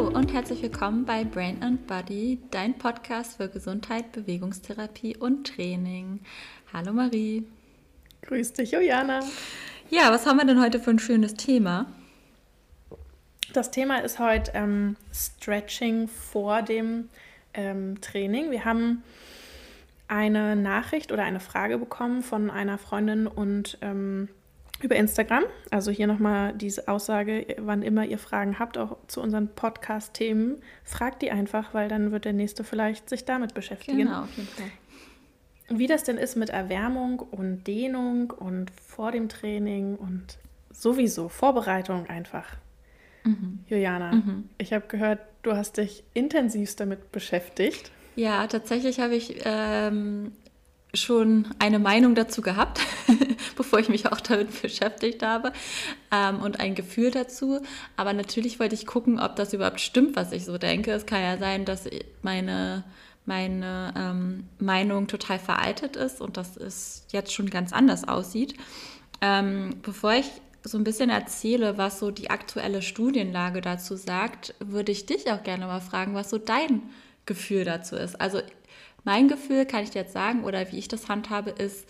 Hallo und herzlich willkommen bei Brain and Body, dein Podcast für Gesundheit, Bewegungstherapie und Training. Hallo Marie. Grüß dich, Juliana. Ja, was haben wir denn heute für ein schönes Thema? Das Thema ist heute ähm, Stretching vor dem ähm, Training. Wir haben eine Nachricht oder eine Frage bekommen von einer Freundin und ähm, über Instagram. Also hier nochmal diese Aussage, wann immer ihr Fragen habt, auch zu unseren Podcast-Themen, fragt die einfach, weil dann wird der nächste vielleicht sich damit beschäftigen. Genau, auf jeden Fall. Wie das denn ist mit Erwärmung und Dehnung und vor dem Training und sowieso Vorbereitung einfach. Mhm. Juliana, mhm. ich habe gehört, du hast dich intensivst damit beschäftigt. Ja, tatsächlich habe ich ähm, schon eine Meinung dazu gehabt, bevor ich mich auch damit beschäftigt habe ähm, und ein Gefühl dazu. Aber natürlich wollte ich gucken, ob das überhaupt stimmt, was ich so denke. Es kann ja sein, dass meine, meine ähm, Meinung total veraltet ist und dass es jetzt schon ganz anders aussieht. Ähm, bevor ich so ein bisschen erzähle, was so die aktuelle Studienlage dazu sagt, würde ich dich auch gerne mal fragen, was so dein Gefühl dazu ist. Also mein Gefühl, kann ich dir jetzt sagen, oder wie ich das handhabe, ist,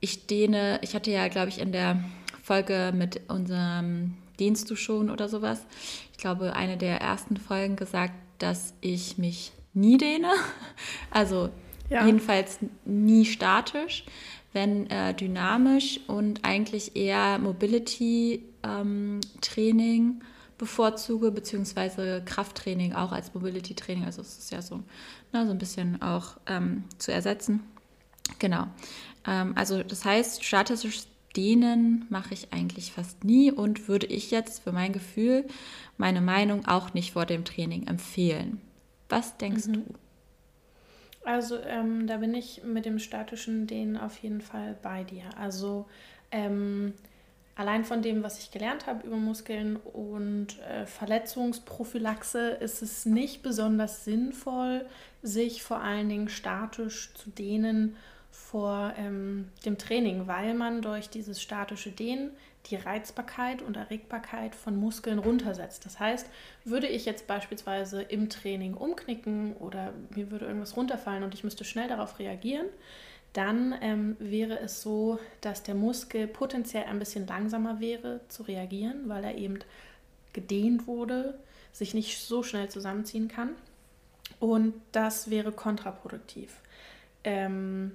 ich dehne, ich hatte ja, glaube ich, in der Folge mit unserem Dienst du schon oder sowas, ich glaube, eine der ersten Folgen gesagt, dass ich mich nie dehne. Also ja. jedenfalls nie statisch, wenn äh, dynamisch und eigentlich eher Mobility-Training. Ähm, bevorzuge, beziehungsweise Krafttraining auch als Mobility-Training. Also es ist ja so, na, so ein bisschen auch ähm, zu ersetzen. Genau. Ähm, also das heißt, statisches Dehnen mache ich eigentlich fast nie und würde ich jetzt für mein Gefühl meine Meinung auch nicht vor dem Training empfehlen. Was denkst mhm. du? Also ähm, da bin ich mit dem statischen Dehnen auf jeden Fall bei dir. Also ähm, allein von dem, was ich gelernt habe über Muskeln und äh, Verletzungsprophylaxe, ist es nicht besonders sinnvoll, sich vor allen Dingen statisch zu dehnen vor ähm, dem Training, weil man durch dieses statische Dehnen die Reizbarkeit und Erregbarkeit von Muskeln runtersetzt. Das heißt, würde ich jetzt beispielsweise im Training umknicken oder mir würde irgendwas runterfallen und ich müsste schnell darauf reagieren, dann ähm, wäre es so, dass der Muskel potenziell ein bisschen langsamer wäre zu reagieren, weil er eben gedehnt wurde, sich nicht so schnell zusammenziehen kann. Und das wäre kontraproduktiv. Ähm,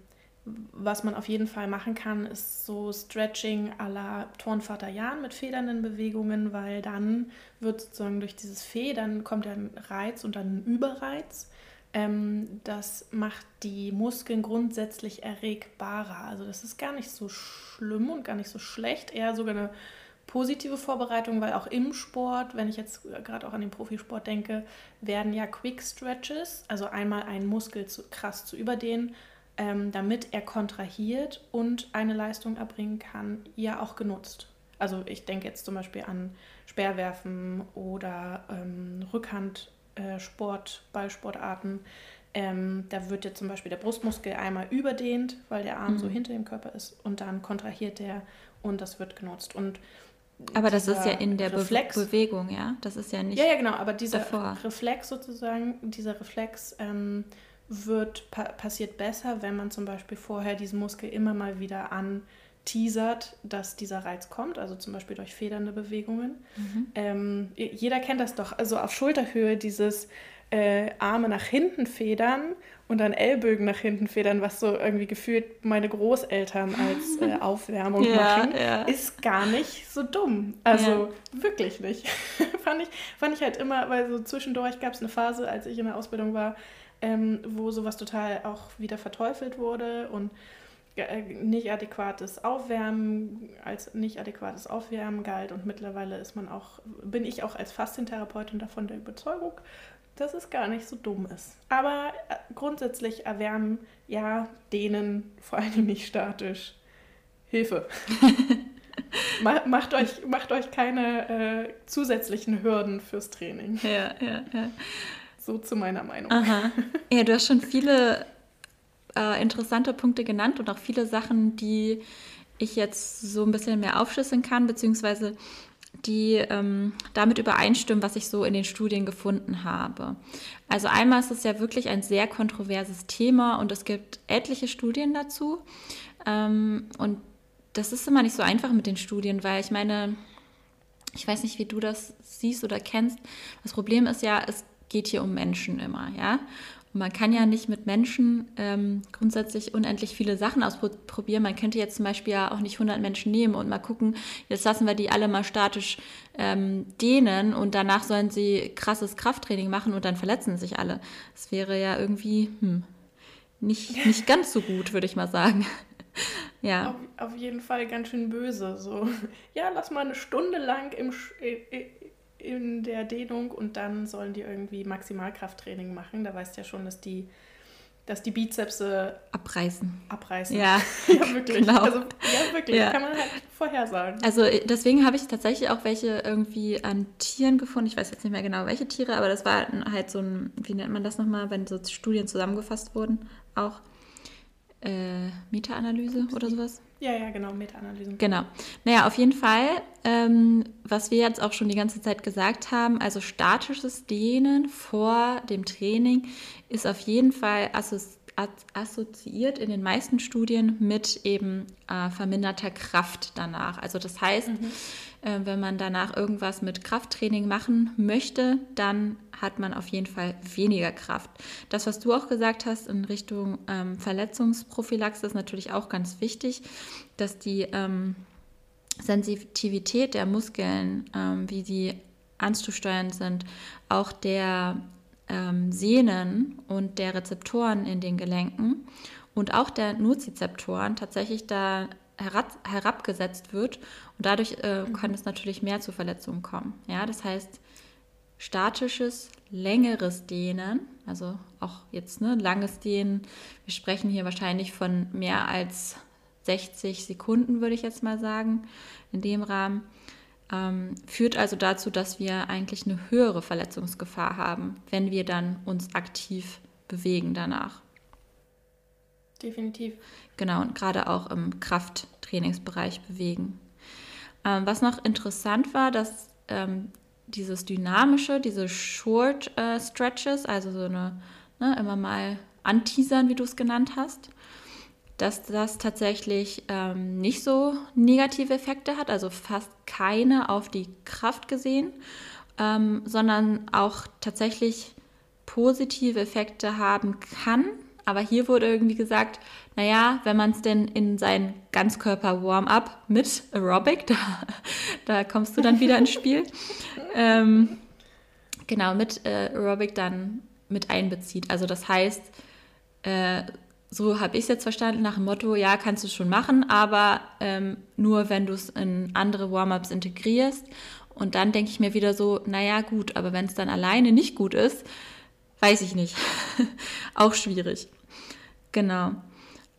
was man auf jeden Fall machen kann, ist so Stretching à la Turnvater Jan mit federnden Bewegungen, weil dann wird sozusagen durch dieses Federn kommt ein Reiz und dann ein Überreiz. Ähm, das macht die Muskeln grundsätzlich erregbarer. Also das ist gar nicht so schlimm und gar nicht so schlecht, eher sogar eine positive Vorbereitung, weil auch im Sport, wenn ich jetzt gerade auch an den Profisport denke, werden ja Quick Stretches, also einmal einen Muskel zu, krass zu überdehnen, ähm, damit er kontrahiert und eine Leistung erbringen kann, ja auch genutzt. Also ich denke jetzt zum Beispiel an Speerwerfen oder ähm, Rückhand äh, Sport, Ballsportarten, ähm, da wird jetzt zum Beispiel der Brustmuskel einmal überdehnt, weil der Arm mhm. so hinter dem Körper ist und dann kontrahiert der und das wird genutzt. Und aber das ist ja in der Reflex, Be Bewegung, ja? Das ist ja nicht. Ja, ja, genau, aber dieser davor. Reflex sozusagen, dieser Reflex ähm, wird pa passiert besser, wenn man zum Beispiel vorher diesen Muskel immer mal wieder an teasert, dass dieser Reiz kommt, also zum Beispiel durch federnde Bewegungen. Mhm. Ähm, jeder kennt das doch, also auf Schulterhöhe dieses äh, Arme nach hinten federn und dann Ellbögen nach hinten federn, was so irgendwie gefühlt meine Großeltern als äh, Aufwärmung ja, machen, ja. ist gar nicht so dumm. Also ja. wirklich nicht. fand, ich, fand ich halt immer, weil so zwischendurch gab es eine Phase, als ich in der Ausbildung war, ähm, wo sowas total auch wieder verteufelt wurde und nicht adäquates Aufwärmen als nicht adäquates Aufwärmen galt und mittlerweile ist man auch, bin ich auch als Faszientherapeutin davon der Überzeugung, dass es gar nicht so dumm ist. Aber äh, grundsätzlich erwärmen, ja, dehnen, vor allem nicht statisch. Hilfe. macht, euch, macht euch keine äh, zusätzlichen Hürden fürs Training. Ja, ja, ja. So zu meiner Meinung. Aha. Ja, du hast schon viele äh, interessante Punkte genannt und auch viele Sachen, die ich jetzt so ein bisschen mehr aufschlüsseln kann, beziehungsweise die ähm, damit übereinstimmen, was ich so in den Studien gefunden habe. Also einmal ist es ja wirklich ein sehr kontroverses Thema und es gibt etliche Studien dazu. Ähm, und das ist immer nicht so einfach mit den Studien, weil ich meine, ich weiß nicht, wie du das siehst oder kennst. Das Problem ist ja, es geht hier um Menschen immer, ja. Man kann ja nicht mit Menschen ähm, grundsätzlich unendlich viele Sachen ausprobieren. Man könnte jetzt zum Beispiel ja auch nicht 100 Menschen nehmen und mal gucken, jetzt lassen wir die alle mal statisch ähm, dehnen und danach sollen sie krasses Krafttraining machen und dann verletzen sich alle. Das wäre ja irgendwie hm, nicht, nicht ganz so gut, würde ich mal sagen. ja. Auf, auf, jeden Fall ganz schön böse. So, ja, lass mal eine Stunde lang im, in der Dehnung und dann sollen die irgendwie Maximalkrafttraining machen. Da weißt du ja schon, dass die, dass die Bizepse abreißen. Abreißen. Ja, ja wirklich. Genau. Also, ja, wirklich. Ja. Kann man halt vorhersagen. Also deswegen habe ich tatsächlich auch welche irgendwie an Tieren gefunden. Ich weiß jetzt nicht mehr genau, welche Tiere, aber das war halt so ein, wie nennt man das nochmal, wenn so Studien zusammengefasst wurden, auch äh, Meta-Analyse oder sowas. Ja, ja, genau, Meta-Analysen. Genau. Naja, auf jeden Fall, ähm, was wir jetzt auch schon die ganze Zeit gesagt haben, also statisches Dehnen vor dem Training ist auf jeden Fall assoziiert assoziiert in den meisten Studien mit eben äh, verminderter Kraft danach. Also das heißt, mhm. Äh, wenn man danach irgendwas mit Krafttraining machen möchte, dann hat man auf jeden Fall weniger Kraft. Das, was du auch gesagt hast in Richtung ähm, Verletzungsprophylaxe, ist natürlich auch ganz wichtig, dass die ähm, Sensitivität der Muskeln, ähm, wie sie anzusteuern sind, auch der ähm, Sehnen und der Rezeptoren in den Gelenken und auch der Nozizeptoren tatsächlich da herab, herabgesetzt wird und dadurch äh, mhm. kann es natürlich mehr zu Verletzungen kommen. Ja, das heißt, statisches, längeres Dehnen, also auch jetzt ne, langes Dehnen, wir sprechen hier wahrscheinlich von mehr als 60 Sekunden, würde ich jetzt mal sagen, in dem Rahmen ähm, führt also dazu, dass wir eigentlich eine höhere Verletzungsgefahr haben, wenn wir dann uns aktiv bewegen danach. Definitiv. Genau, und gerade auch im Krafttrainingsbereich bewegen. Ähm, was noch interessant war, dass ähm, dieses dynamische, diese Short äh, Stretches, also so eine ne, immer mal anteasern, wie du es genannt hast, dass das tatsächlich ähm, nicht so negative Effekte hat, also fast keine auf die Kraft gesehen, ähm, sondern auch tatsächlich positive Effekte haben kann. Aber hier wurde irgendwie gesagt, naja, wenn man es denn in sein Ganzkörper-Warm-up mit Aerobic, da, da, kommst du dann wieder ins Spiel, ähm, genau, mit äh, Aerobic dann mit einbezieht. Also das heißt, äh, so habe ich es jetzt verstanden, nach dem Motto, ja, kannst du schon machen, aber ähm, nur wenn du es in andere Warm-ups integrierst. Und dann denke ich mir wieder so, naja, gut, aber wenn es dann alleine nicht gut ist, weiß ich nicht. Auch schwierig. Genau.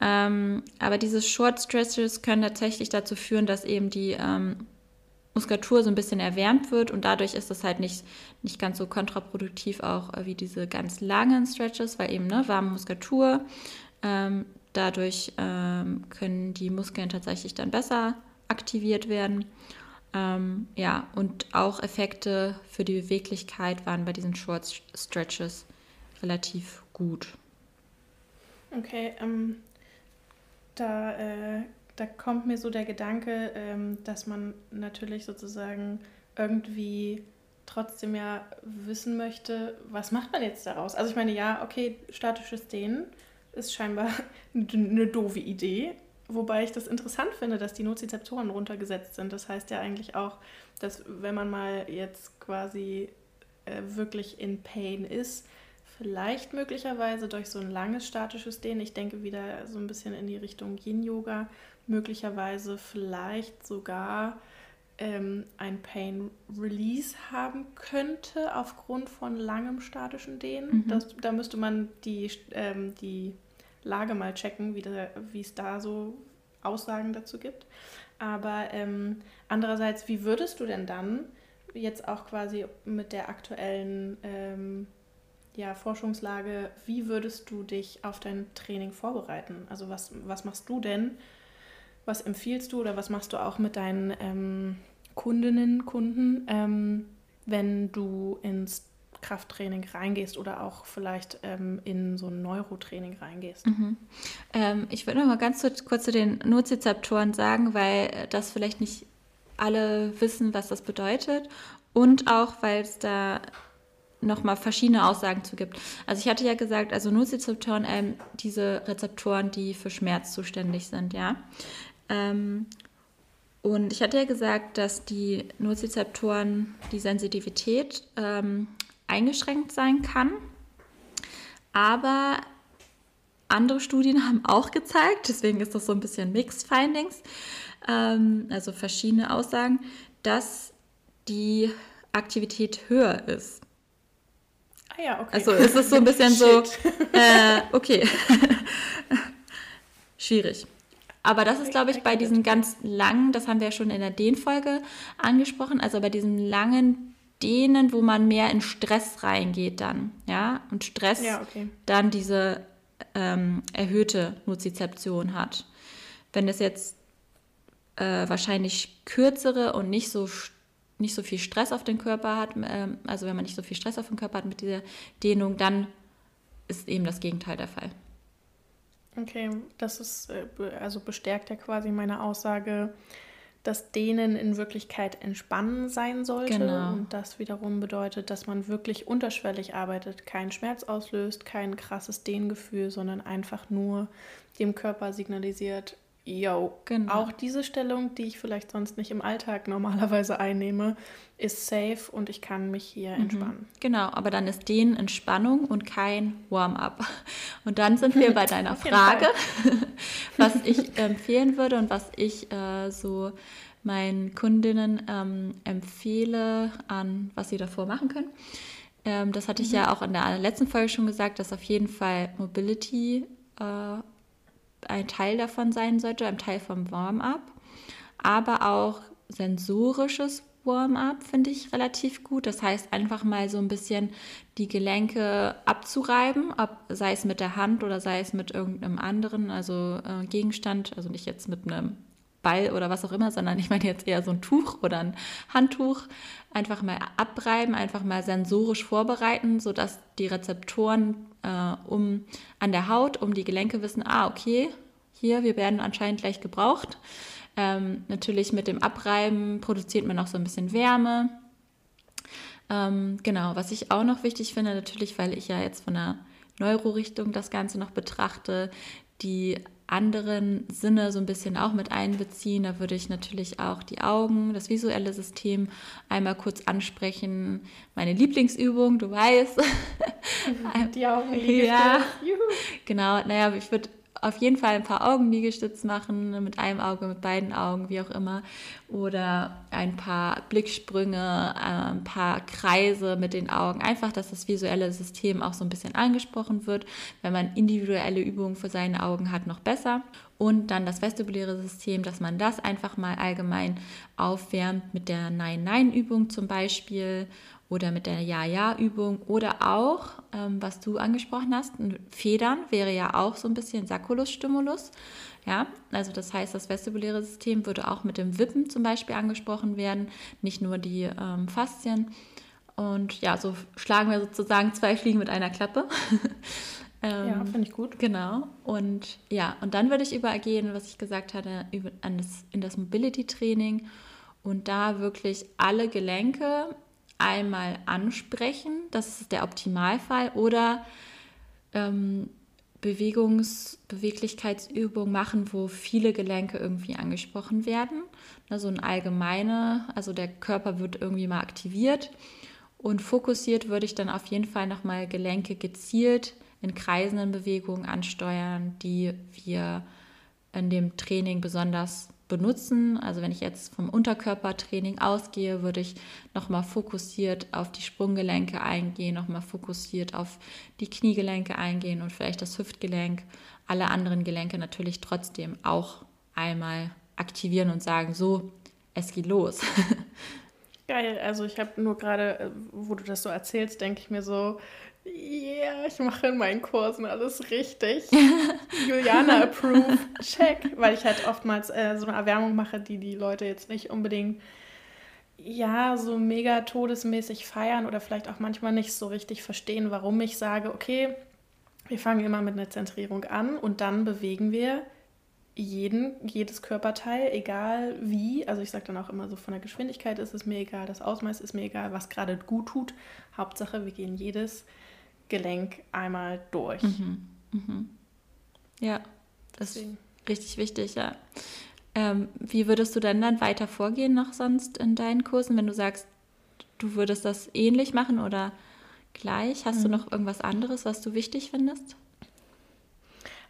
Ähm, aber diese Short Stretches können tatsächlich dazu führen, dass eben die ähm, Muskulatur so ein bisschen erwärmt wird und dadurch ist es halt nicht, nicht ganz so kontraproduktiv auch äh, wie diese ganz langen Stretches, weil eben ne, warme Muskulatur ähm, dadurch ähm, können die Muskeln tatsächlich dann besser aktiviert werden. Ähm, ja, und auch Effekte für die Beweglichkeit waren bei diesen Short Stretches relativ gut. Okay, ähm, da, äh, da kommt mir so der Gedanke, ähm, dass man natürlich sozusagen irgendwie trotzdem ja wissen möchte, was macht man jetzt daraus? Also ich meine, ja, okay, statisches Dehnen ist scheinbar eine doofe Idee. Wobei ich das interessant finde, dass die Nozizeptoren runtergesetzt sind. Das heißt ja eigentlich auch, dass wenn man mal jetzt quasi äh, wirklich in Pain ist, vielleicht möglicherweise durch so ein langes statisches Dehnen, ich denke wieder so ein bisschen in die Richtung Yin-Yoga, möglicherweise vielleicht sogar ähm, ein Pain Release haben könnte aufgrund von langem statischen Dehnen. Mhm. Das, da müsste man die, ähm, die Lage mal checken, wie es da so Aussagen dazu gibt. Aber ähm, andererseits, wie würdest du denn dann jetzt auch quasi mit der aktuellen ähm, ja, Forschungslage, wie würdest du dich auf dein Training vorbereiten? Also was, was machst du denn? Was empfiehlst du oder was machst du auch mit deinen ähm, Kundinnen, Kunden, ähm, wenn du ins Krafttraining reingehst oder auch vielleicht ähm, in so ein Neurotraining reingehst. Mhm. Ähm, ich würde noch mal ganz kurz zu den Nozizeptoren sagen, weil das vielleicht nicht alle wissen, was das bedeutet und auch, weil es da nochmal verschiedene Aussagen zu gibt. Also ich hatte ja gesagt, also Nozizeptoren, ähm, diese Rezeptoren, die für Schmerz zuständig sind, ja. Ähm, und ich hatte ja gesagt, dass die Nozizeptoren, die Sensitivität ähm, eingeschränkt sein kann. Aber andere Studien haben auch gezeigt, deswegen ist das so ein bisschen Mixed Findings, ähm, also verschiedene Aussagen, dass die Aktivität höher ist. Ah ja, okay. Also ist es so ein bisschen so, äh, okay, schwierig. Aber das ist, glaube ich, bei diesen ganz langen, das haben wir ja schon in der Dehn-Folge angesprochen, also bei diesen langen Dehnen, wo man mehr in Stress reingeht dann, ja, und Stress ja, okay. dann diese ähm, erhöhte Nozizeption hat. Wenn es jetzt äh, wahrscheinlich kürzere und nicht so nicht so viel Stress auf den Körper hat, äh, also wenn man nicht so viel Stress auf den Körper hat mit dieser Dehnung, dann ist eben das Gegenteil der Fall. Okay, das ist äh, also bestärkt ja quasi meine Aussage, dass Dehnen in Wirklichkeit entspannen sein sollte. Genau. Und das wiederum bedeutet, dass man wirklich unterschwellig arbeitet, keinen Schmerz auslöst, kein krasses Dehngefühl, sondern einfach nur dem Körper signalisiert, yo, genau. auch diese Stellung, die ich vielleicht sonst nicht im Alltag normalerweise einnehme, ist safe und ich kann mich hier mhm. entspannen. Genau, aber dann ist den Entspannung und kein Warm-up. Und dann sind wir bei deiner Frage, was ich empfehlen würde und was ich äh, so meinen Kundinnen ähm, empfehle, an was sie davor machen können. Ähm, das hatte ich mhm. ja auch in der letzten Folge schon gesagt, dass auf jeden Fall Mobility äh, ein Teil davon sein sollte, ein Teil vom Warm-up, aber auch sensorisches Warm-up finde ich relativ gut. Das heißt, einfach mal so ein bisschen die Gelenke abzureiben, ob, sei es mit der Hand oder sei es mit irgendeinem anderen, also äh, Gegenstand, also nicht jetzt mit einem Ball oder was auch immer, sondern ich meine jetzt eher so ein Tuch oder ein Handtuch. Einfach mal abreiben, einfach mal sensorisch vorbereiten, sodass die Rezeptoren äh, um, an der Haut, um die Gelenke wissen, ah, okay, hier, wir werden anscheinend gleich gebraucht. Ähm, natürlich mit dem Abreiben produziert man auch so ein bisschen Wärme. Ähm, genau, was ich auch noch wichtig finde, natürlich, weil ich ja jetzt von der Neurorichtung das Ganze noch betrachte, die anderen Sinne so ein bisschen auch mit einbeziehen. Da würde ich natürlich auch die Augen, das visuelle System einmal kurz ansprechen. Meine Lieblingsübung, du weißt. Die Augen. Ja, genau. Naja, ich würde auf jeden Fall ein paar Augenliegestütz machen, mit einem Auge, mit beiden Augen, wie auch immer. Oder ein paar Blicksprünge, äh, ein paar Kreise mit den Augen. Einfach, dass das visuelle System auch so ein bisschen angesprochen wird. Wenn man individuelle Übungen für seine Augen hat, noch besser. Und dann das vestibuläre System, dass man das einfach mal allgemein aufwärmt mit der Nein-Nein-Übung zum Beispiel oder mit der Ja-Ja-Übung oder auch, ähm, was du angesprochen hast, Federn wäre ja auch so ein bisschen Sacculus-Stimulus. Ja, also das heißt, das vestibuläre System würde auch mit dem Wippen zum Beispiel angesprochen werden, nicht nur die ähm, Faszien. Und ja, so schlagen wir sozusagen zwei Fliegen mit einer Klappe. ähm, ja, finde ich gut. Genau. Und ja, und dann würde ich übergehen, was ich gesagt hatte, über, an das, in das Mobility-Training und da wirklich alle Gelenke einmal ansprechen, das ist der Optimalfall, oder ähm, Bewegungs-, Beweglichkeitsübung machen, wo viele Gelenke irgendwie angesprochen werden. Also ein allgemeine, also der Körper wird irgendwie mal aktiviert und fokussiert würde ich dann auf jeden Fall nochmal Gelenke gezielt in kreisenden Bewegungen ansteuern, die wir in dem Training besonders benutzen. Also wenn ich jetzt vom Unterkörpertraining ausgehe, würde ich nochmal fokussiert auf die Sprunggelenke eingehen, nochmal fokussiert auf die Kniegelenke eingehen und vielleicht das Hüftgelenk, alle anderen Gelenke natürlich trotzdem auch einmal aktivieren und sagen, so, es geht los. Geil, also ich habe nur gerade, äh, wo du das so erzählst, denke ich mir so, yeah, ich mache in meinen Kursen alles richtig. Juliana approve, check. Weil ich halt oftmals äh, so eine Erwärmung mache, die die Leute jetzt nicht unbedingt ja, so mega todesmäßig feiern oder vielleicht auch manchmal nicht so richtig verstehen, warum ich sage, okay, wir fangen immer mit einer Zentrierung an und dann bewegen wir jeden, jedes Körperteil, egal wie. Also ich sage dann auch immer so, von der Geschwindigkeit ist es mir egal, das Ausmaß ist mir egal, was gerade gut tut. Hauptsache, wir gehen jedes Gelenk einmal durch. Mhm. Mhm. Ja, das Deswegen. ist richtig wichtig, ja. Ähm, wie würdest du denn dann weiter vorgehen noch sonst in deinen Kursen, wenn du sagst, du würdest das ähnlich machen oder gleich? Hast mhm. du noch irgendwas anderes, was du wichtig findest?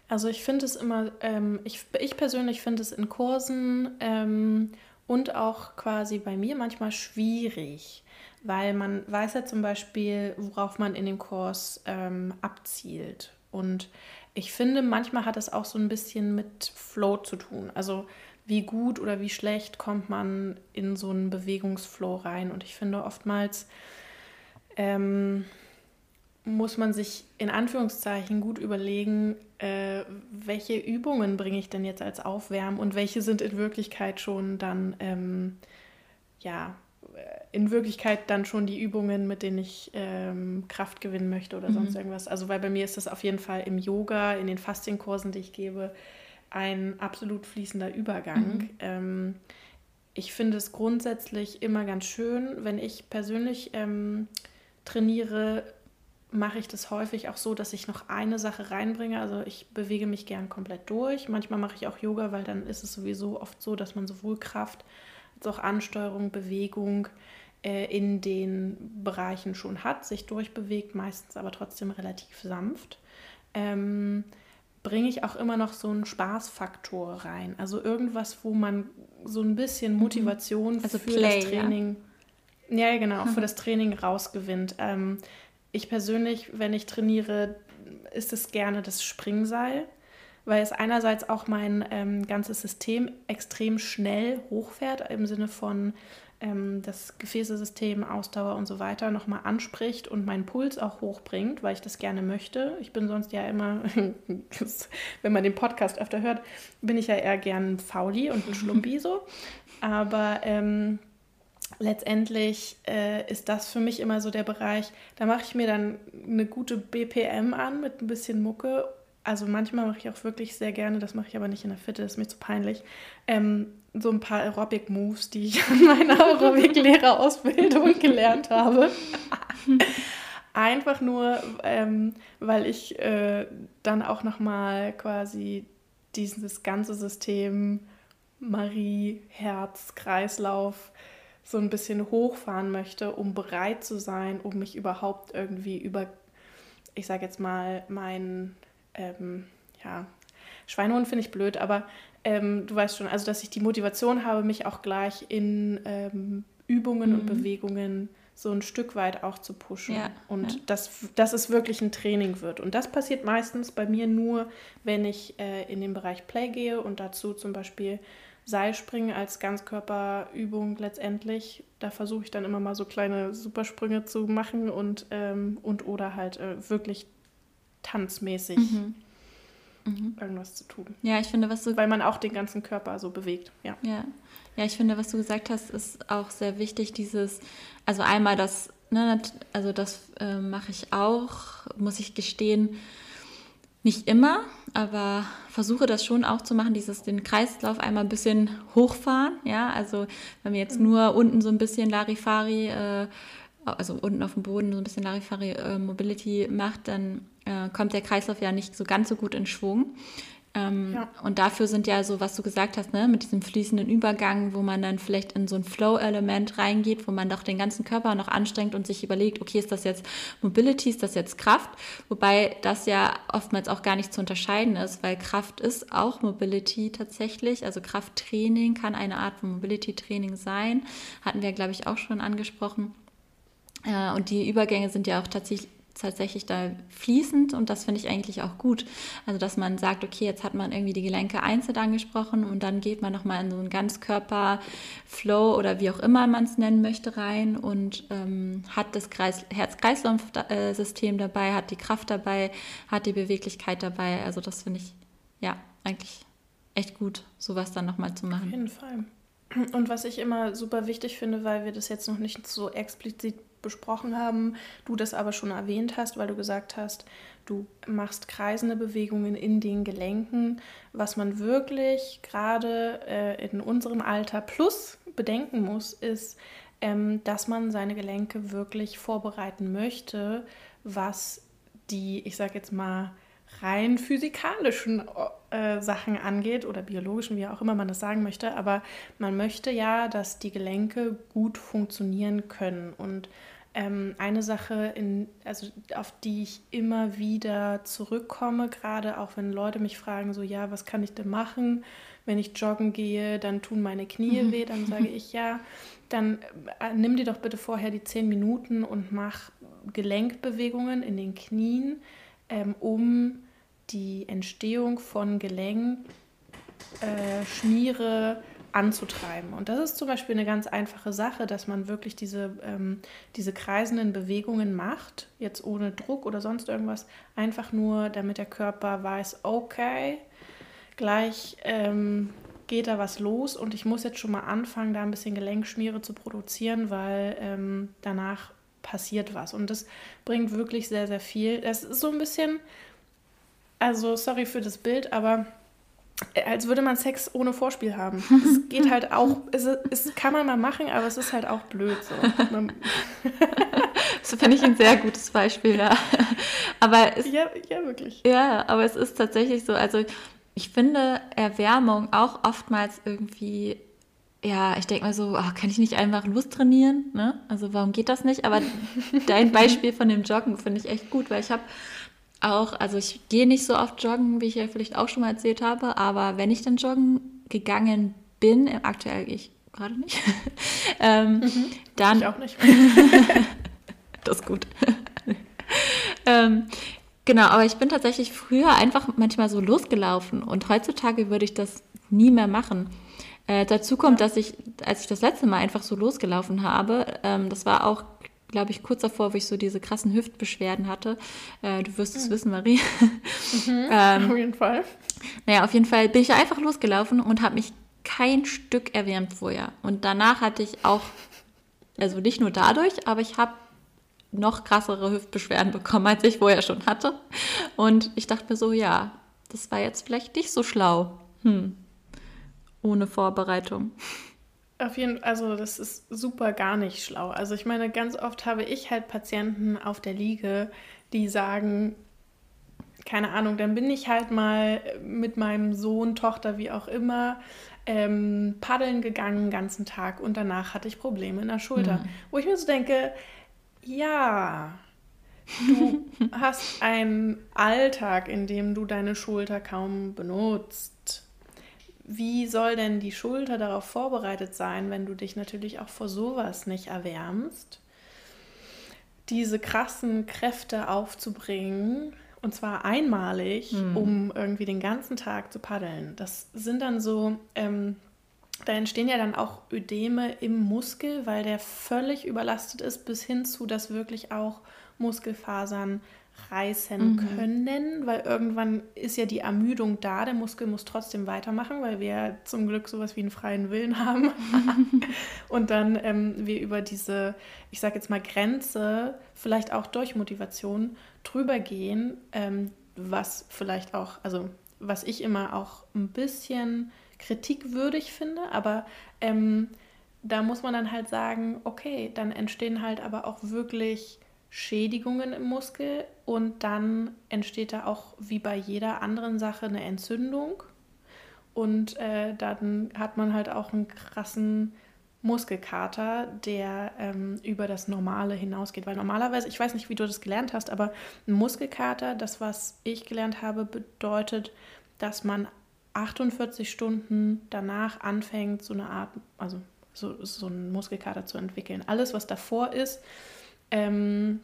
Also ich finde es immer, ähm, ich, ich persönlich finde es in Kursen ähm, und auch quasi bei mir manchmal schwierig, weil man weiß ja zum Beispiel, worauf man in dem Kurs ähm, abzielt. Und ich finde, manchmal hat es auch so ein bisschen mit Flow zu tun. Also wie gut oder wie schlecht kommt man in so einen Bewegungsflow rein. Und ich finde oftmals ähm, muss man sich in Anführungszeichen gut überlegen, äh, welche Übungen bringe ich denn jetzt als Aufwärmen und welche sind in Wirklichkeit schon dann, ähm, ja, in Wirklichkeit dann schon die Übungen, mit denen ich ähm, Kraft gewinnen möchte oder mhm. sonst irgendwas. Also weil bei mir ist das auf jeden Fall im Yoga, in den Fastingkursen, die ich gebe, ein absolut fließender Übergang. Mhm. Ähm, ich finde es grundsätzlich immer ganz schön, wenn ich persönlich ähm, trainiere, mache ich das häufig auch so, dass ich noch eine Sache reinbringe. Also ich bewege mich gern komplett durch. Manchmal mache ich auch Yoga, weil dann ist es sowieso oft so, dass man sowohl Kraft als auch Ansteuerung, Bewegung äh, in den Bereichen schon hat, sich durchbewegt, meistens aber trotzdem relativ sanft. Ähm, bringe ich auch immer noch so einen Spaßfaktor rein. Also irgendwas, wo man so ein bisschen mhm. Motivation also für Play, das Training, ja, ja genau, für das Training rausgewinnt. Ähm, ich persönlich, wenn ich trainiere, ist es gerne das Springseil, weil es einerseits auch mein ähm, ganzes System extrem schnell hochfährt, im Sinne von ähm, das Gefäßesystem, Ausdauer und so weiter nochmal anspricht und meinen Puls auch hochbringt, weil ich das gerne möchte. Ich bin sonst ja immer, wenn man den Podcast öfter hört, bin ich ja eher gern ein Fauli und ein Schlumpi so. Aber ähm, letztendlich äh, ist das für mich immer so der Bereich, da mache ich mir dann eine gute BPM an mit ein bisschen Mucke. Also manchmal mache ich auch wirklich sehr gerne, das mache ich aber nicht in der Fitte, das ist mir zu peinlich, ähm, so ein paar Aerobic-Moves, die ich an meiner Aerobic-Lehrerausbildung gelernt habe. Einfach nur, ähm, weil ich äh, dann auch nochmal quasi dieses ganze System Marie, Herz, Kreislauf so ein bisschen hochfahren möchte, um bereit zu sein, um mich überhaupt irgendwie über, ich sage jetzt mal, mein, ähm, ja, Schweinehund finde ich blöd, aber ähm, du weißt schon, also dass ich die Motivation habe, mich auch gleich in ähm, Übungen mhm. und Bewegungen so ein Stück weit auch zu pushen. Ja, und ja. Dass, dass es wirklich ein Training wird. Und das passiert meistens bei mir nur, wenn ich äh, in den Bereich Play gehe und dazu zum Beispiel Seilspringen als Ganzkörperübung letztendlich. Da versuche ich dann immer mal so kleine Supersprünge zu machen und, ähm, und oder halt äh, wirklich tanzmäßig. Mhm mhm. irgendwas zu tun. Ja, ich finde, was du. Weil man auch den ganzen Körper so bewegt, ja. Ja, ja ich finde, was du gesagt hast, ist auch sehr wichtig, dieses, also einmal das, ne, also das äh, mache ich auch, muss ich gestehen, nicht immer, aber versuche das schon auch zu machen, dieses den Kreislauf einmal ein bisschen hochfahren, ja, also wenn wir jetzt mhm. nur unten so ein bisschen Larifari, äh, also unten auf dem Boden so ein bisschen Larifari äh, Mobility macht, dann äh, kommt der Kreislauf ja nicht so ganz so gut in Schwung. Ähm, ja. Und dafür sind ja so, was du gesagt hast, ne, mit diesem fließenden Übergang, wo man dann vielleicht in so ein Flow-Element reingeht, wo man doch den ganzen Körper noch anstrengt und sich überlegt, okay, ist das jetzt Mobility, ist das jetzt Kraft? Wobei das ja oftmals auch gar nicht zu unterscheiden ist, weil Kraft ist auch Mobility tatsächlich. Also Krafttraining kann eine Art von Mobility-Training sein. Hatten wir, glaube ich, auch schon angesprochen. Äh, und die Übergänge sind ja auch tatsächlich tatsächlich da fließend und das finde ich eigentlich auch gut. Also dass man sagt, okay, jetzt hat man irgendwie die Gelenke einzeln angesprochen und dann geht man nochmal in so einen Ganzkörper-Flow oder wie auch immer man es nennen möchte rein und ähm, hat das Herz-Kreislauf-System dabei, hat die Kraft dabei, hat die Beweglichkeit dabei. Also das finde ich ja eigentlich echt gut, sowas dann nochmal zu machen. Auf jeden Fall. Und was ich immer super wichtig finde, weil wir das jetzt noch nicht so explizit besprochen haben, du das aber schon erwähnt hast, weil du gesagt hast, du machst kreisende Bewegungen in den Gelenken, was man wirklich gerade äh, in unserem Alter plus bedenken muss, ist, ähm, dass man seine Gelenke wirklich vorbereiten möchte, was die, ich sage jetzt mal, rein physikalischen äh, Sachen angeht oder biologischen, wie auch immer man das sagen möchte. Aber man möchte ja, dass die Gelenke gut funktionieren können. Und ähm, eine Sache, in, also auf die ich immer wieder zurückkomme, gerade auch wenn Leute mich fragen, so ja, was kann ich denn machen? Wenn ich joggen gehe, dann tun meine Knie mhm. weh, dann sage ich ja, dann äh, nimm dir doch bitte vorher die zehn Minuten und mach Gelenkbewegungen in den Knien, ähm, um die Entstehung von Gelenk, äh, Schmiere, anzutreiben. Und das ist zum Beispiel eine ganz einfache Sache, dass man wirklich diese, ähm, diese kreisenden Bewegungen macht, jetzt ohne Druck oder sonst irgendwas, einfach nur, damit der Körper weiß, okay, gleich ähm, geht da was los und ich muss jetzt schon mal anfangen, da ein bisschen Gelenkschmiere zu produzieren, weil ähm, danach passiert was. Und das bringt wirklich sehr, sehr viel. Das ist so ein bisschen, also sorry für das Bild, aber als würde man Sex ohne Vorspiel haben. Es geht halt auch, es, es, kann man mal machen, aber es ist halt auch blöd so. das finde ich ein sehr gutes Beispiel, ja. Aber es, ja, ja, wirklich. Ja, aber es ist tatsächlich so, also ich finde Erwärmung auch oftmals irgendwie, ja, ich denke mal so, oh, kann ich nicht einfach Lust trainieren? Ne? Also warum geht das nicht? Aber dein Beispiel von dem Joggen finde ich echt gut, weil ich habe auch, also ich gehe nicht so oft joggen, wie ich ja vielleicht auch schon mal erzählt habe, aber wenn ich dann joggen gegangen bin, aktuell gehe ich gerade nicht, ähm, mhm. dann. Ich auch nicht. das ist gut. ähm, genau, aber ich bin tatsächlich früher einfach manchmal so losgelaufen und heutzutage würde ich das nie mehr machen. Äh, dazu kommt, dass ich, als ich das letzte Mal einfach so losgelaufen habe, ähm, das war auch glaube ich, kurz davor, wo ich so diese krassen Hüftbeschwerden hatte. Äh, du wirst es mhm. wissen, Marie. Mhm, ähm, auf jeden Fall. Naja, auf jeden Fall bin ich einfach losgelaufen und habe mich kein Stück erwärmt vorher. Und danach hatte ich auch, also nicht nur dadurch, aber ich habe noch krassere Hüftbeschwerden bekommen, als ich vorher schon hatte. Und ich dachte mir so, ja, das war jetzt vielleicht nicht so schlau. Hm. Ohne Vorbereitung. Auf jeden Fall, also das ist super gar nicht schlau. Also ich meine, ganz oft habe ich halt Patienten auf der Liege, die sagen, keine Ahnung, dann bin ich halt mal mit meinem Sohn, Tochter, wie auch immer, ähm, paddeln gegangen den ganzen Tag und danach hatte ich Probleme in der Schulter. Mhm. Wo ich mir so denke, ja, du hast einen Alltag, in dem du deine Schulter kaum benutzt wie soll denn die Schulter darauf vorbereitet sein, wenn du dich natürlich auch vor sowas nicht erwärmst? Diese krassen Kräfte aufzubringen, und zwar einmalig, hm. um irgendwie den ganzen Tag zu paddeln. Das sind dann so, ähm, da entstehen ja dann auch Ödeme im Muskel, weil der völlig überlastet ist, bis hin zu, dass wirklich auch Muskelfasern reißen mhm. können, weil irgendwann ist ja die Ermüdung da, der Muskel muss trotzdem weitermachen, weil wir zum Glück sowas wie einen freien Willen haben. und dann ähm, wir über diese, ich sage jetzt mal, Grenze, vielleicht auch durch Motivation drüber gehen, ähm, was vielleicht auch, also was ich immer auch ein bisschen kritikwürdig finde, aber ähm, da muss man dann halt sagen, okay, dann entstehen halt aber auch wirklich Schädigungen im Muskel und dann entsteht da auch wie bei jeder anderen Sache eine Entzündung und äh, dann hat man halt auch einen krassen Muskelkater, der ähm, über das Normale hinausgeht. Weil normalerweise, ich weiß nicht, wie du das gelernt hast, aber ein Muskelkater, das, was ich gelernt habe, bedeutet, dass man 48 Stunden danach anfängt, so eine Art, also so, so einen Muskelkater zu entwickeln. Alles, was davor ist, ähm,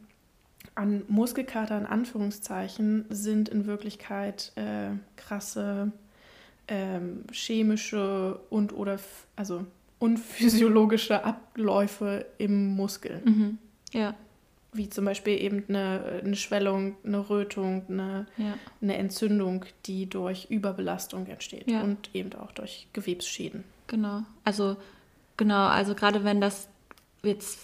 an Muskelkater in Anführungszeichen sind in Wirklichkeit äh, krasse ähm, chemische und oder also unphysiologische Abläufe im Muskel. Mhm. Ja. Wie zum Beispiel eben eine, eine Schwellung, eine Rötung, eine, ja. eine Entzündung, die durch Überbelastung entsteht ja. und eben auch durch Gewebsschäden. Genau. Also Genau, also gerade wenn das jetzt,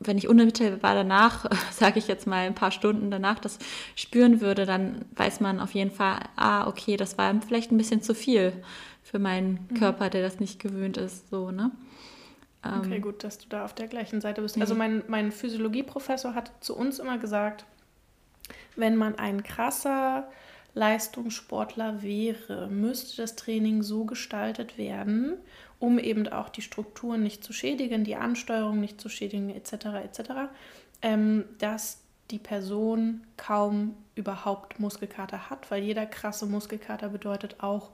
wenn ich unmittelbar danach, sage ich jetzt mal ein paar Stunden danach, das spüren würde, dann weiß man auf jeden Fall, ah, okay, das war vielleicht ein bisschen zu viel für meinen mhm. Körper, der das nicht gewöhnt ist, so, ne? Okay, ähm, gut, dass du da auf der gleichen Seite bist. Also mein, mein Physiologieprofessor hat zu uns immer gesagt, wenn man ein krasser Leistungssportler wäre, müsste das Training so gestaltet werden, um eben auch die Strukturen nicht zu schädigen, die Ansteuerung nicht zu schädigen, etc., etc., ähm, dass die Person kaum überhaupt Muskelkater hat, weil jeder krasse Muskelkater bedeutet auch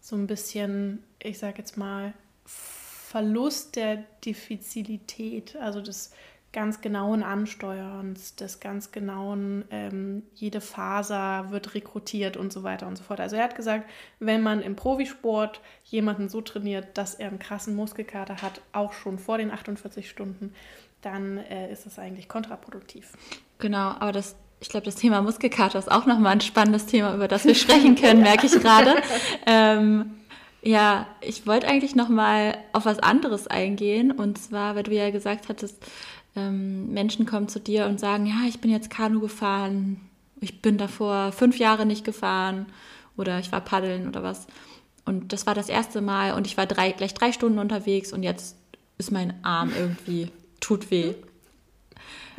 so ein bisschen, ich sage jetzt mal, Verlust der Diffizilität, also des ganz genauen Ansteuerns, des ganz genauen, ähm, jede Faser wird rekrutiert und so weiter und so fort. Also er hat gesagt, wenn man im Profisport jemanden so trainiert, dass er einen krassen Muskelkater hat, auch schon vor den 48 Stunden, dann äh, ist das eigentlich kontraproduktiv. Genau, aber das ich glaube, das Thema Muskelkater ist auch nochmal ein spannendes Thema, über das wir sprechen können, merke ich gerade. Ähm, ja, ich wollte eigentlich noch mal auf was anderes eingehen. Und zwar, weil du ja gesagt hattest, ähm, Menschen kommen zu dir und sagen, ja, ich bin jetzt Kanu gefahren, ich bin davor fünf Jahre nicht gefahren oder ich war paddeln oder was. Und das war das erste Mal und ich war drei, gleich drei Stunden unterwegs und jetzt ist mein Arm irgendwie, tut weh.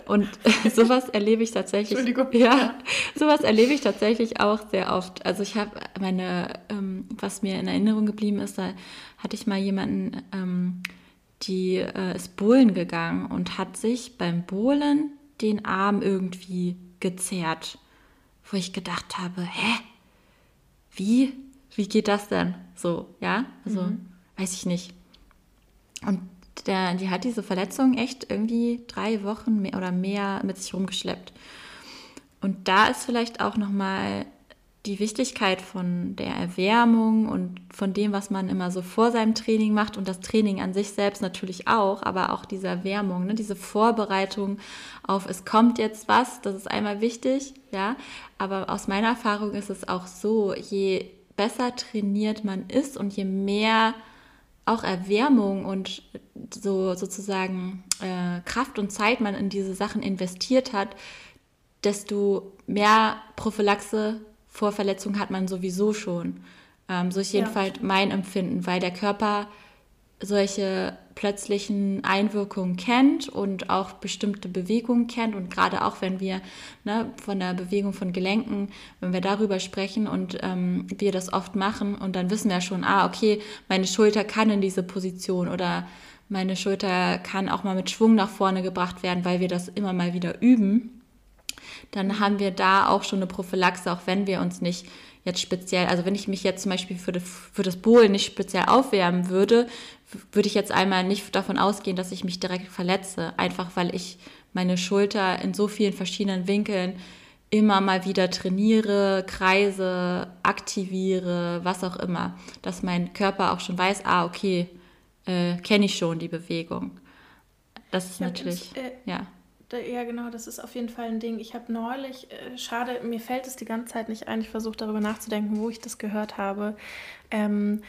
Und sowas erlebe ich tatsächlich. Entschuldigung. Ja, sowas erlebe ich tatsächlich auch sehr oft. Also ich habe meine, ähm, was mir in Erinnerung geblieben ist, da hatte ich mal jemanden, ähm, die äh, ist Bohlen gegangen und hat sich beim Bohlen den Arm irgendwie gezerrt, wo ich gedacht habe, hä? Wie? Wie geht das denn? So, ja? Also, mhm. weiß ich nicht. Und der, die hat diese Verletzung echt irgendwie drei Wochen mehr oder mehr mit sich rumgeschleppt. Und da ist vielleicht auch nochmal die Wichtigkeit von der Erwärmung und von dem, was man immer so vor seinem Training macht und das Training an sich selbst natürlich auch, aber auch diese Erwärmung, ne, diese Vorbereitung auf, es kommt jetzt was, das ist einmal wichtig, ja, aber aus meiner Erfahrung ist es auch so, je besser trainiert man ist und je mehr auch Erwärmung und so sozusagen äh, Kraft und Zeit man in diese Sachen investiert hat, desto mehr Prophylaxe vor Verletzungen hat man sowieso schon. Ähm, so ist jedenfalls ja. mein Empfinden, weil der Körper solche plötzlichen Einwirkungen kennt und auch bestimmte Bewegungen kennt. Und gerade auch wenn wir ne, von der Bewegung von Gelenken, wenn wir darüber sprechen und ähm, wir das oft machen und dann wissen wir schon, ah, okay, meine Schulter kann in diese Position oder meine Schulter kann auch mal mit Schwung nach vorne gebracht werden, weil wir das immer mal wieder üben, dann haben wir da auch schon eine Prophylaxe, auch wenn wir uns nicht jetzt speziell, also wenn ich mich jetzt zum Beispiel für das, für das Bohlen nicht speziell aufwärmen würde, würde ich jetzt einmal nicht davon ausgehen, dass ich mich direkt verletze, einfach weil ich meine Schulter in so vielen verschiedenen Winkeln immer mal wieder trainiere, kreise, aktiviere, was auch immer, dass mein Körper auch schon weiß, ah, okay, äh, kenne ich schon die Bewegung. Das ist natürlich, das, äh, ja. Ja, genau, das ist auf jeden Fall ein Ding. Ich habe neulich, äh, schade, mir fällt es die ganze Zeit nicht ein, ich versuche darüber nachzudenken, wo ich das gehört habe. Ähm,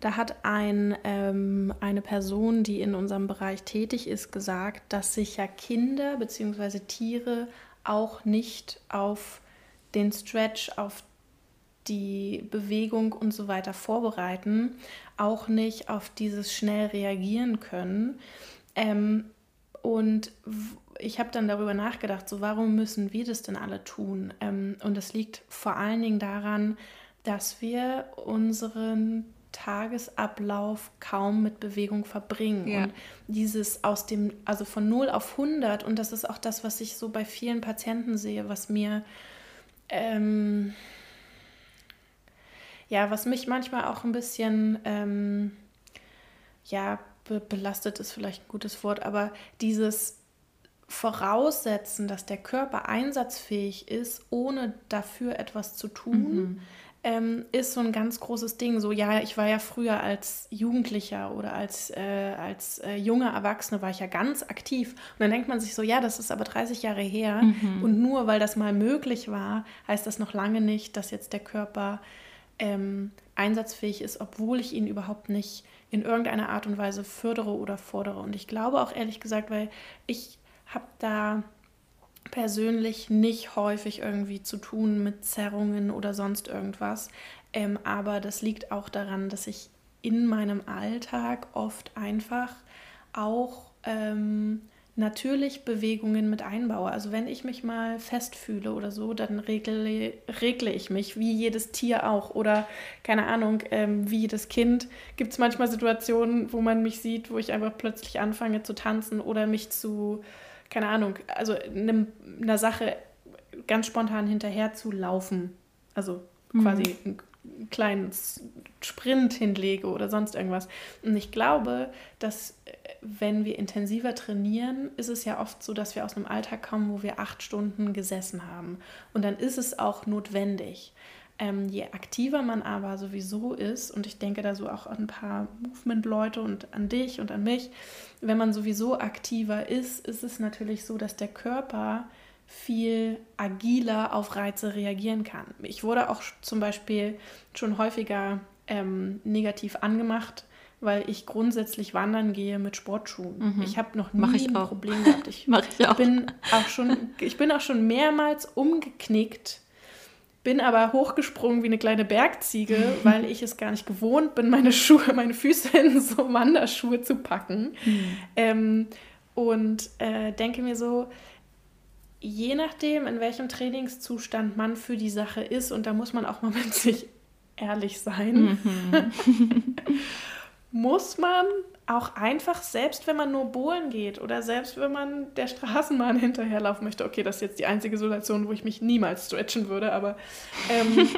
da hat ein, ähm, eine Person, die in unserem Bereich tätig ist, gesagt, dass sich ja Kinder bzw. Tiere auch nicht auf den Stretch, auf die Bewegung und so weiter vorbereiten, auch nicht auf dieses schnell reagieren können. Ähm, und ich habe dann darüber nachgedacht, so warum müssen wir das denn alle tun? Ähm, und das liegt vor allen Dingen daran, dass wir unseren Tagesablauf kaum mit Bewegung verbringen. Ja. Und dieses aus dem, also von 0 auf 100, und das ist auch das, was ich so bei vielen Patienten sehe, was mir, ähm, ja, was mich manchmal auch ein bisschen, ähm, ja, be belastet ist vielleicht ein gutes Wort, aber dieses Voraussetzen, dass der Körper einsatzfähig ist, ohne dafür etwas zu tun, mhm ähm, ist so ein ganz großes Ding. So, ja, ich war ja früher als Jugendlicher oder als, äh, als äh, junger Erwachsene war ich ja ganz aktiv. Und dann denkt man sich so, ja, das ist aber 30 Jahre her. Mhm. Und nur weil das mal möglich war, heißt das noch lange nicht, dass jetzt der Körper ähm, einsatzfähig ist, obwohl ich ihn überhaupt nicht in irgendeiner Art und Weise fördere oder fordere. Und ich glaube auch ehrlich gesagt, weil ich habe da persönlich nicht häufig irgendwie zu tun mit Zerrungen oder sonst irgendwas. Ähm, aber das liegt auch daran, dass ich in meinem Alltag oft einfach auch ähm, natürlich Bewegungen mit einbaue. Also wenn ich mich mal festfühle oder so, dann regle, regle ich mich, wie jedes Tier auch. Oder keine Ahnung, ähm, wie jedes Kind. Gibt es manchmal Situationen, wo man mich sieht, wo ich einfach plötzlich anfange zu tanzen oder mich zu, keine Ahnung, also einem, einer Sache ganz spontan hinterher zu laufen. Also quasi mhm einen kleinen Sprint hinlege oder sonst irgendwas. Und ich glaube, dass äh, wenn wir intensiver trainieren, ist es ja oft so, dass wir aus einem Alltag kommen, wo wir acht Stunden gesessen haben. Und dann ist es auch notwendig. Ähm, je aktiver man aber sowieso ist, und ich denke da so auch an ein paar Movement-Leute und an dich und an mich, wenn man sowieso aktiver ist, ist es natürlich so, dass der Körper viel agiler auf Reize reagieren kann. Ich wurde auch zum Beispiel schon häufiger ähm, negativ angemacht, weil ich grundsätzlich wandern gehe mit Sportschuhen. Mhm. Ich habe noch nie ein auch. Problem gehabt. Ich, Mach ich auch. Bin auch schon, ich bin auch schon mehrmals umgeknickt, bin aber hochgesprungen wie eine kleine Bergziege, weil ich es gar nicht gewohnt bin, meine Schuhe, meine Füße in so Wanderschuhe zu packen. Mhm. Ähm, und äh, denke mir so, je nachdem, in welchem Trainingszustand man für die Sache ist, und da muss man auch mal mit sich ehrlich sein, mhm. muss man auch einfach, selbst wenn man nur bohlen geht oder selbst wenn man der Straßenbahn hinterherlaufen möchte, okay, das ist jetzt die einzige Situation, wo ich mich niemals stretchen würde, aber ähm,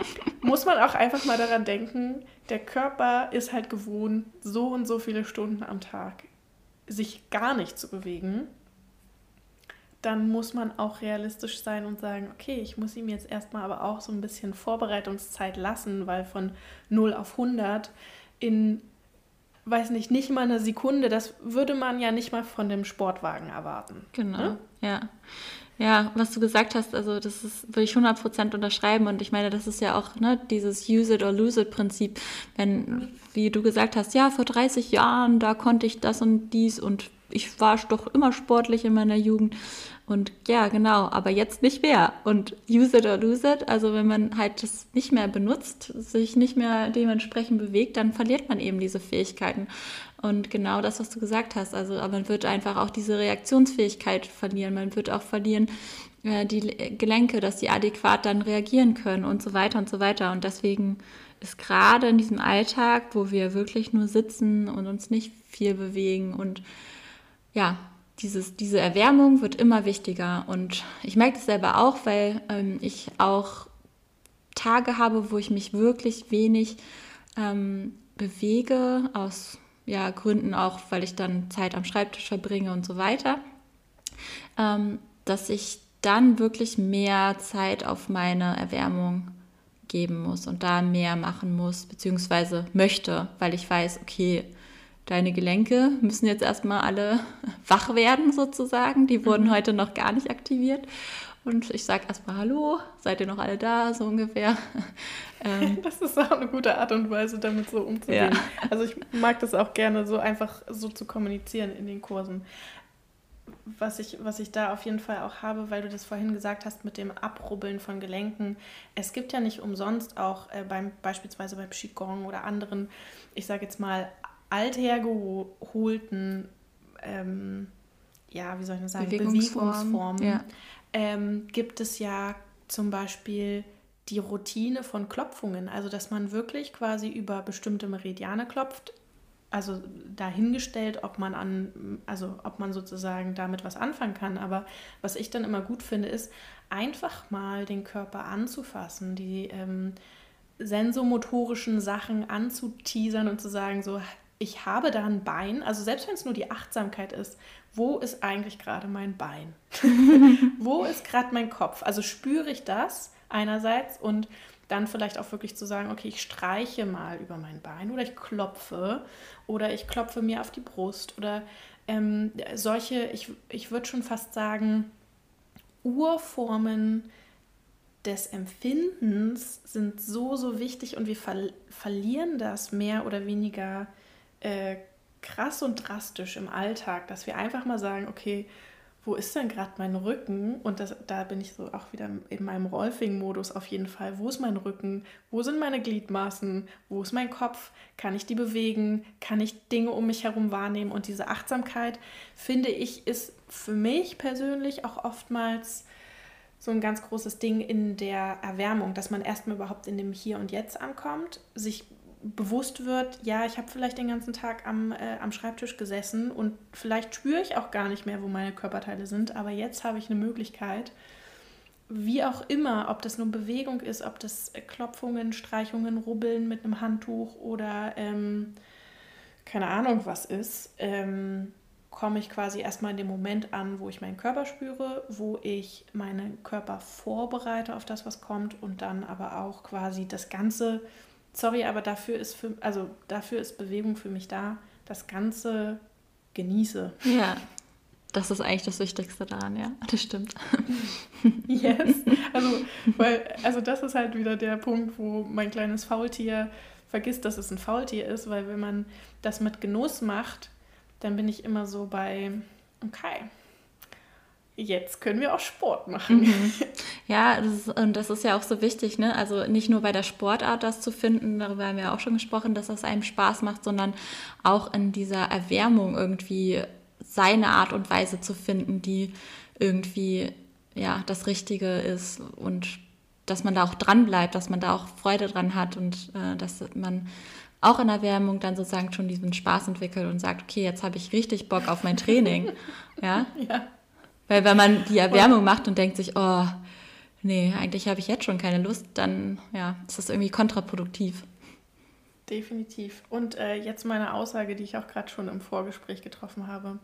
muss man auch einfach mal daran denken, der Körper ist halt gewohnt, so und so viele Stunden am Tag sich gar nicht zu bewegen dann muss man auch realistisch sein und sagen, okay, ich muss ihm jetzt erstmal aber auch so ein bisschen Vorbereitungszeit lassen, weil von 0 auf 100 in, weiß nicht, nicht mal eine Sekunde, das würde man ja nicht mal von dem Sportwagen erwarten. Genau, ne? ja. Ja, was du gesagt hast, also das ist, würde ich 100% unterschreiben und ich meine, das ist ja auch ne, dieses Use it or lose it Prinzip, wenn, wie du gesagt hast, ja, vor 30 Jahren, da konnte ich das und dies und ich war doch immer sportlich in meiner Jugend. Und ja, genau, aber jetzt nicht mehr. Und use it or lose it, also wenn man halt das nicht mehr benutzt, sich nicht mehr dementsprechend bewegt, dann verliert man eben diese Fähigkeiten. Und genau das, was du gesagt hast, also man wird einfach auch diese Reaktionsfähigkeit verlieren. Man wird auch verlieren, äh, die Gelenke, dass die adäquat dann reagieren können und so weiter und so weiter. Und deswegen ist gerade in diesem Alltag, wo wir wirklich nur sitzen und uns nicht viel bewegen und ja, dieses, diese Erwärmung wird immer wichtiger. Und ich merke das selber auch, weil ähm, ich auch Tage habe, wo ich mich wirklich wenig ähm, bewege, aus ja, Gründen auch, weil ich dann Zeit am Schreibtisch verbringe und so weiter, ähm, dass ich dann wirklich mehr Zeit auf meine Erwärmung geben muss und da mehr machen muss, beziehungsweise möchte, weil ich weiß, okay, deine Gelenke müssen jetzt erstmal alle wach werden sozusagen. Die wurden mhm. heute noch gar nicht aktiviert. Und ich sage erstmal Hallo, seid ihr noch alle da, so ungefähr. Ähm, das ist auch eine gute Art und Weise, damit so umzugehen. Ja. Also ich mag das auch gerne, so einfach so zu kommunizieren in den Kursen. Was ich, was ich da auf jeden Fall auch habe, weil du das vorhin gesagt hast mit dem Abrubbeln von Gelenken. Es gibt ja nicht umsonst auch äh, beim, beispielsweise bei Qigong oder anderen, ich sage jetzt althergeholten, ähm, ja, wie soll ich das sagen, Bewegungsformen, Bewegungsformen ja. ähm, gibt es ja zum Beispiel die Routine von Klopfungen. Also, dass man wirklich quasi über bestimmte Meridiane klopft. Also dahingestellt, ob man an, also ob man sozusagen damit was anfangen kann. Aber was ich dann immer gut finde, ist einfach mal den Körper anzufassen, die ähm, sensomotorischen Sachen anzuteasern und zu sagen, so, ich habe da ein Bein, also selbst wenn es nur die Achtsamkeit ist, wo ist eigentlich gerade mein Bein? wo ist gerade mein Kopf? Also spüre ich das einerseits und dann vielleicht auch wirklich zu sagen, okay, ich streiche mal über mein Bein oder ich klopfe oder ich klopfe mir auf die Brust oder ähm, solche, ich, ich würde schon fast sagen, Urformen des Empfindens sind so, so wichtig und wir ver verlieren das mehr oder weniger äh, krass und drastisch im Alltag, dass wir einfach mal sagen, okay, wo ist denn gerade mein Rücken? Und das, da bin ich so auch wieder in meinem Rolfing-Modus auf jeden Fall. Wo ist mein Rücken? Wo sind meine Gliedmaßen? Wo ist mein Kopf? Kann ich die bewegen? Kann ich Dinge um mich herum wahrnehmen? Und diese Achtsamkeit, finde ich, ist für mich persönlich auch oftmals so ein ganz großes Ding in der Erwärmung, dass man erstmal überhaupt in dem Hier und Jetzt ankommt, sich bewusst wird, ja, ich habe vielleicht den ganzen Tag am, äh, am Schreibtisch gesessen und vielleicht spüre ich auch gar nicht mehr, wo meine Körperteile sind, aber jetzt habe ich eine Möglichkeit, wie auch immer, ob das nur Bewegung ist, ob das Klopfungen, Streichungen, Rubbeln mit einem Handtuch oder ähm, keine Ahnung was ist, ähm, komme ich quasi erstmal in dem Moment an, wo ich meinen Körper spüre, wo ich meinen Körper vorbereite auf das, was kommt und dann aber auch quasi das Ganze sorry, aber dafür ist für, also dafür ist Bewegung für mich da, das Ganze genieße. Ja, das ist eigentlich das Wichtigste daran, ja, das stimmt. yes. Also, weil, also das ist halt wieder der Punkt, wo mein kleines Faultier vergisst, dass es ein Faultier ist, weil wenn man das mit Genuss macht, dann bin ich immer so bei, okay, jetzt können wir auch Sport machen. Mhm. Ja, das ist, und das ist ja auch so wichtig, ne? Also nicht nur bei der Sportart das zu finden, darüber haben wir auch schon gesprochen, dass das einem Spaß macht, sondern auch in dieser Erwärmung irgendwie seine Art und Weise zu finden, die irgendwie ja das Richtige ist und dass man da auch dran bleibt, dass man da auch Freude dran hat und äh, dass man auch in Erwärmung dann sozusagen schon diesen Spaß entwickelt und sagt, okay, jetzt habe ich richtig Bock auf mein Training. ja. ja. Weil wenn man die Erwärmung macht und denkt sich, oh, nee, eigentlich habe ich jetzt schon keine Lust, dann ja, ist das irgendwie kontraproduktiv. Definitiv. Und äh, jetzt meine Aussage, die ich auch gerade schon im Vorgespräch getroffen habe.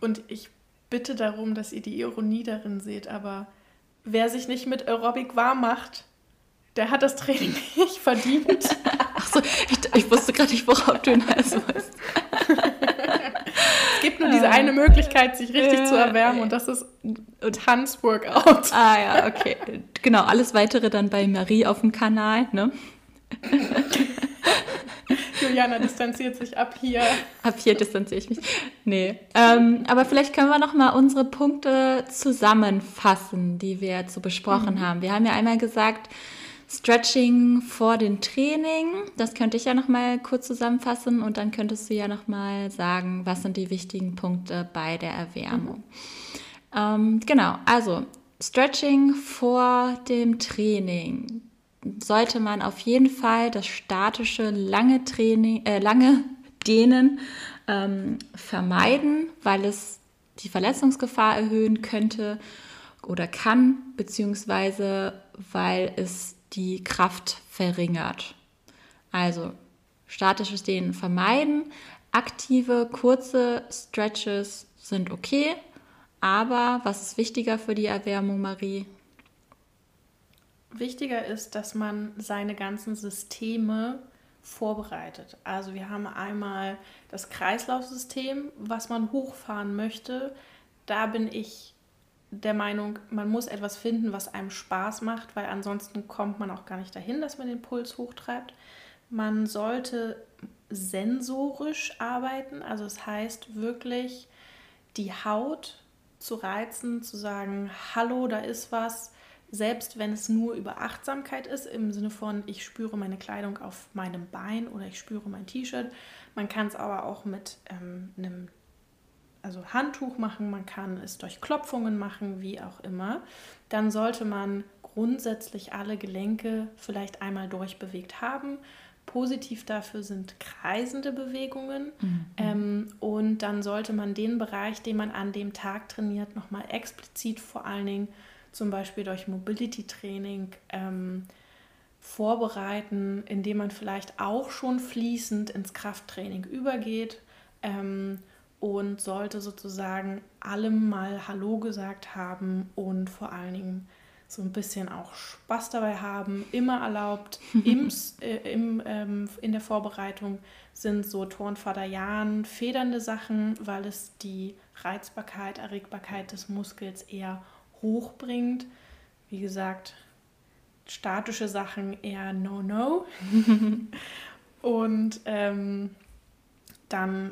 Und ich bitte darum, dass ihr die Ironie darin seht, aber wer sich nicht mit Aerobic warm macht, der hat das Training nicht verdient. Achso, ich, ich wusste gerade nicht, worauf du hinaus wolltest. Es gibt nur diese eine Möglichkeit, sich richtig zu erwärmen und das ist Tanzworkout. Ah ja, okay. Genau, alles weitere dann bei Marie auf dem Kanal, ne? Juliana distanziert sich ab hier. Ab hier distanziere ich mich. Nee. Ähm, aber vielleicht können wir noch mal unsere Punkte zusammenfassen, die wir jetzt so besprochen mhm. haben. Wir haben ja einmal gesagt, Stretching vor dem Training. Das könnte ich ja noch mal kurz zusammenfassen und dann könntest du ja noch mal sagen, was sind die wichtigen Punkte bei der Erwärmung. Mhm. Ähm, genau, also Stretching vor dem Training sollte man auf jeden Fall das statische lange Training, äh, lange Dehnen ähm, vermeiden, weil es die Verletzungsgefahr erhöhen könnte oder kann, beziehungsweise weil es die Kraft verringert. Also statisches Dehnen vermeiden. Aktive, kurze Stretches sind okay. Aber was ist wichtiger für die Erwärmung, Marie? Wichtiger ist, dass man seine ganzen Systeme vorbereitet. Also wir haben einmal das Kreislaufsystem, was man hochfahren möchte. Da bin ich der Meinung, man muss etwas finden, was einem Spaß macht, weil ansonsten kommt man auch gar nicht dahin, dass man den Puls hochtreibt. Man sollte sensorisch arbeiten, also es das heißt wirklich die Haut zu reizen, zu sagen, hallo, da ist was, selbst wenn es nur über Achtsamkeit ist, im Sinne von, ich spüre meine Kleidung auf meinem Bein oder ich spüre mein T-Shirt. Man kann es aber auch mit ähm, einem also Handtuch machen, man kann es durch Klopfungen machen, wie auch immer, dann sollte man grundsätzlich alle Gelenke vielleicht einmal durchbewegt haben. Positiv dafür sind kreisende Bewegungen. Mhm. Ähm, und dann sollte man den Bereich, den man an dem Tag trainiert, nochmal explizit vor allen Dingen zum Beispiel durch Mobility-Training ähm, vorbereiten, indem man vielleicht auch schon fließend ins Krafttraining übergeht. Ähm, und sollte sozusagen allem mal Hallo gesagt haben und vor allen Dingen so ein bisschen auch Spaß dabei haben. Immer erlaubt. Im, äh, im, ähm, in der Vorbereitung sind so Turnvater Jan federnde Sachen, weil es die Reizbarkeit, Erregbarkeit des Muskels eher hochbringt. Wie gesagt, statische Sachen eher No-No. Und ähm, dann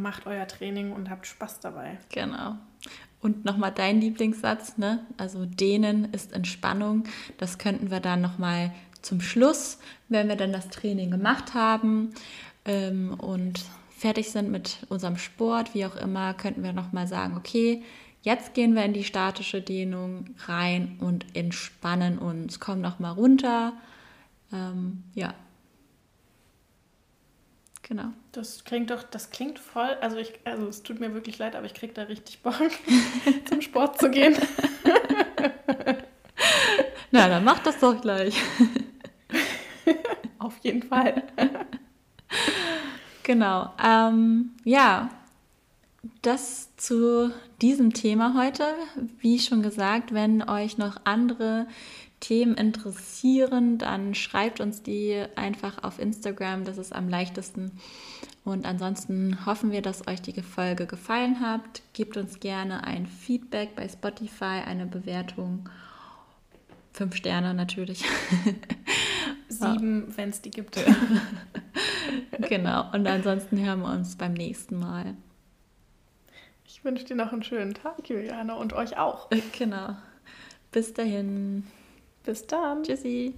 macht euer Training und habt Spaß dabei. Genau. Und nochmal dein Lieblingssatz, ne? Also dehnen ist Entspannung. Das könnten wir dann nochmal zum Schluss, wenn wir dann das Training gemacht haben ähm, und fertig sind mit unserem Sport, wie auch immer, könnten wir nochmal sagen, okay, jetzt gehen wir in die statische Dehnung rein und entspannen uns. Komm nochmal runter. Ähm, ja, Genau. Das klingt doch, das klingt voll, also ich, also es tut mir wirklich leid, aber ich kriege da richtig Bock, zum Sport zu gehen. Na, dann mach das doch gleich. Auf jeden Fall. genau. Ähm, ja, das zu diesem Thema heute. Wie schon gesagt, wenn euch noch andere Themen interessieren, dann schreibt uns die einfach auf Instagram, das ist am leichtesten. Und ansonsten hoffen wir, dass euch die Folge gefallen hat. Gebt uns gerne ein Feedback bei Spotify, eine Bewertung. Fünf Sterne natürlich. Sieben, wenn es die gibt. genau. Und ansonsten hören wir uns beim nächsten Mal. Ich wünsche dir noch einen schönen Tag, Juliane, und euch auch. Genau. Bis dahin. Bis dann. Tschüssi.